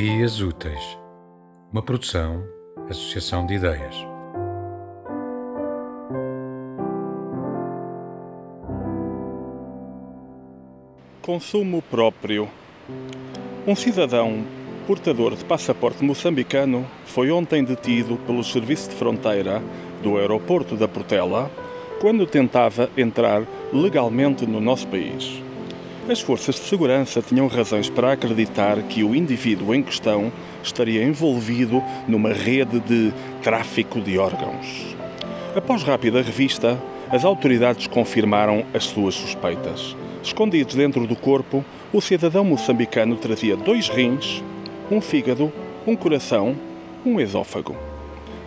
Dias Úteis, uma produção, associação de ideias. Consumo próprio. Um cidadão portador de passaporte moçambicano foi ontem detido pelo Serviço de Fronteira do aeroporto da Portela quando tentava entrar legalmente no nosso país. As forças de segurança tinham razões para acreditar que o indivíduo em questão estaria envolvido numa rede de tráfico de órgãos. Após rápida revista, as autoridades confirmaram as suas suspeitas. Escondidos dentro do corpo, o cidadão moçambicano trazia dois rins, um fígado, um coração, um esófago.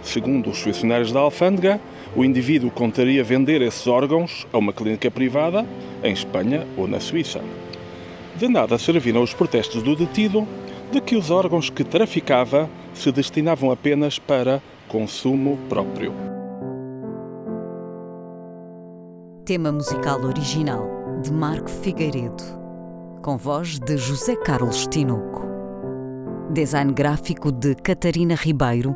Segundo os funcionários da alfândega, o indivíduo contaria vender esses órgãos a uma clínica privada em Espanha ou na Suíça. De nada serviram os protestos do detido de que os órgãos que traficava se destinavam apenas para consumo próprio. Tema musical original de Marco Figueiredo, com voz de José Carlos Tinoco. Design gráfico de Catarina Ribeiro.